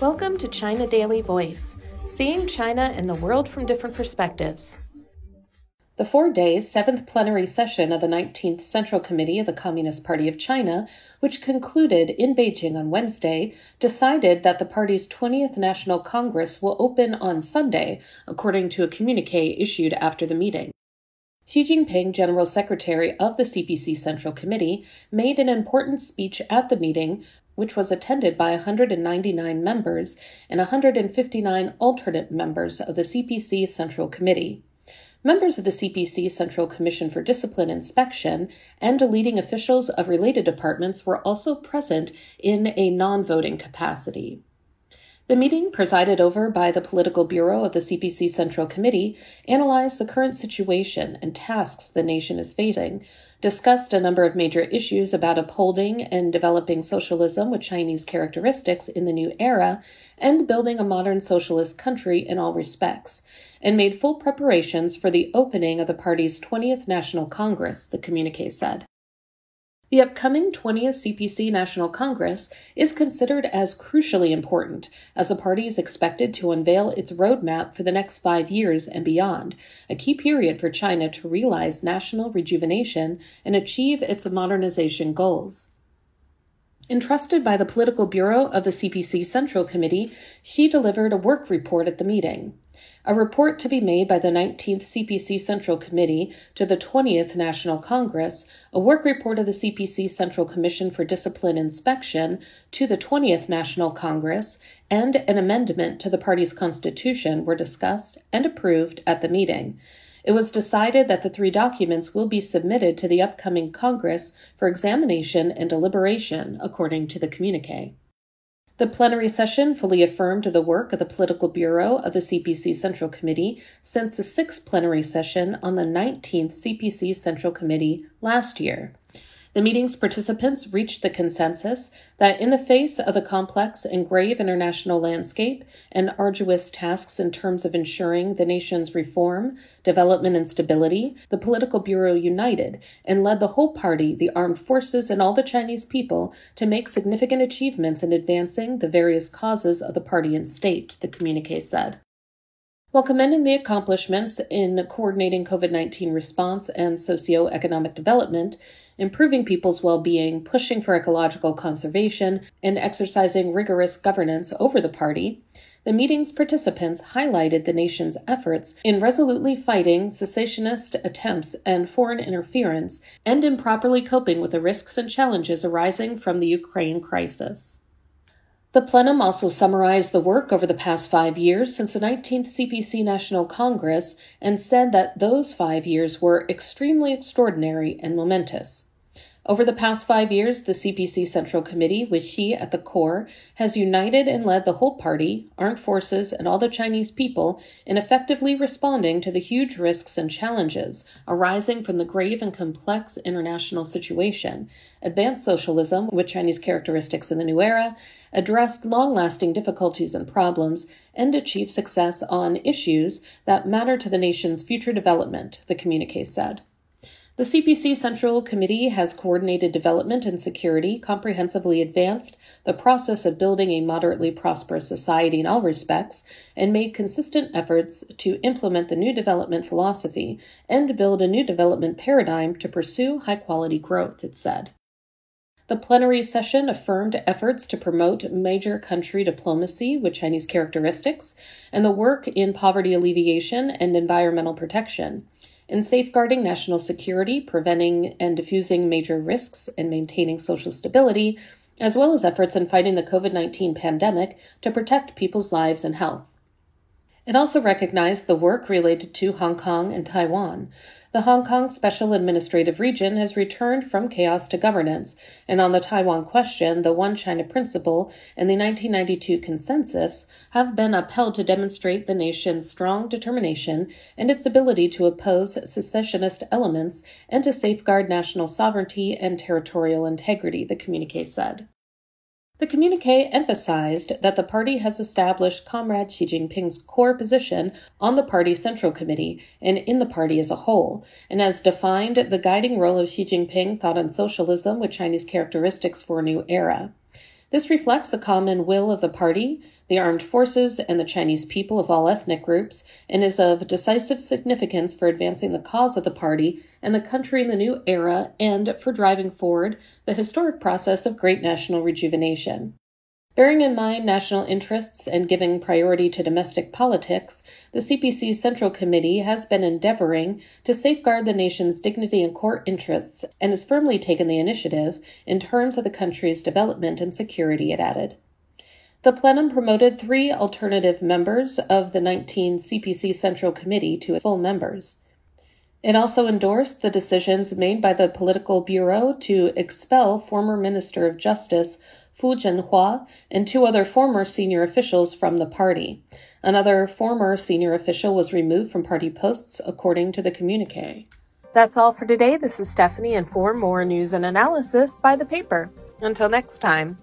Welcome to China Daily Voice, seeing China and the world from different perspectives. The four day, seventh plenary session of the 19th Central Committee of the Communist Party of China, which concluded in Beijing on Wednesday, decided that the party's 20th National Congress will open on Sunday, according to a communique issued after the meeting. Xi Jinping, General Secretary of the CPC Central Committee, made an important speech at the meeting, which was attended by 199 members and 159 alternate members of the CPC Central Committee. Members of the CPC Central Commission for Discipline Inspection and leading officials of related departments were also present in a non voting capacity. The meeting, presided over by the Political Bureau of the CPC Central Committee, analyzed the current situation and tasks the nation is facing, discussed a number of major issues about upholding and developing socialism with Chinese characteristics in the new era, and building a modern socialist country in all respects, and made full preparations for the opening of the party's 20th National Congress, the communique said. The upcoming 20th CPC National Congress is considered as crucially important, as the party is expected to unveil its roadmap for the next five years and beyond, a key period for China to realize national rejuvenation and achieve its modernization goals. Entrusted by the Political Bureau of the CPC Central Committee, Xi delivered a work report at the meeting a report to be made by the 19th CPC Central Committee to the 20th National Congress, a work report of the CPC Central Commission for Discipline Inspection to the 20th National Congress, and an amendment to the party's constitution were discussed and approved at the meeting. It was decided that the three documents will be submitted to the upcoming Congress for examination and deliberation, according to the communique. The plenary session fully affirmed the work of the Political Bureau of the CPC Central Committee since the sixth plenary session on the 19th CPC Central Committee last year. The meeting's participants reached the consensus that, in the face of the complex and grave international landscape and arduous tasks in terms of ensuring the nation's reform, development, and stability, the Political Bureau united and led the whole party, the armed forces, and all the Chinese people to make significant achievements in advancing the various causes of the party and state, the communique said. While commending the accomplishments in coordinating COVID 19 response and socio-economic development, improving people's well being, pushing for ecological conservation, and exercising rigorous governance over the party, the meeting's participants highlighted the nation's efforts in resolutely fighting secessionist attempts and foreign interference and in properly coping with the risks and challenges arising from the Ukraine crisis. The plenum also summarized the work over the past five years since the 19th CPC National Congress and said that those five years were extremely extraordinary and momentous. Over the past five years, the CPC Central Committee, with Xi at the core, has united and led the whole party, armed forces, and all the Chinese people in effectively responding to the huge risks and challenges arising from the grave and complex international situation, advanced socialism with Chinese characteristics in the new era, addressed long lasting difficulties and problems, and achieved success on issues that matter to the nation's future development, the communique said. The CPC Central Committee has coordinated development and security, comprehensively advanced the process of building a moderately prosperous society in all respects, and made consistent efforts to implement the new development philosophy and build a new development paradigm to pursue high quality growth, it said. The plenary session affirmed efforts to promote major country diplomacy with Chinese characteristics and the work in poverty alleviation and environmental protection in safeguarding national security, preventing and diffusing major risks, and maintaining social stability, as well as efforts in fighting the COVID 19 pandemic to protect people's lives and health. It also recognized the work related to Hong Kong and Taiwan, the Hong Kong Special Administrative Region has returned from chaos to governance, and on the Taiwan question, the One China Principle and the 1992 Consensus have been upheld to demonstrate the nation's strong determination and its ability to oppose secessionist elements and to safeguard national sovereignty and territorial integrity, the communique said. The communique emphasized that the party has established Comrade Xi Jinping's core position on the party central committee and in the party as a whole, and has defined the guiding role of Xi Jinping thought on socialism with Chinese characteristics for a new era. This reflects the common will of the party, the armed forces, and the Chinese people of all ethnic groups, and is of decisive significance for advancing the cause of the party and the country in the new era and for driving forward the historic process of great national rejuvenation. Bearing in mind national interests and giving priority to domestic politics, the CPC Central Committee has been endeavoring to safeguard the nation's dignity and core interests and has firmly taken the initiative in terms of the country's development and security, it added. The plenum promoted three alternative members of the 19 CPC Central Committee to full members. It also endorsed the decisions made by the Political Bureau to expel former Minister of Justice Fu Zhenhua, and two other former senior officials from the party. Another former senior official was removed from party posts, according to the communique. That's all for today. This is Stephanie, and for more news and analysis, by the paper. Until next time.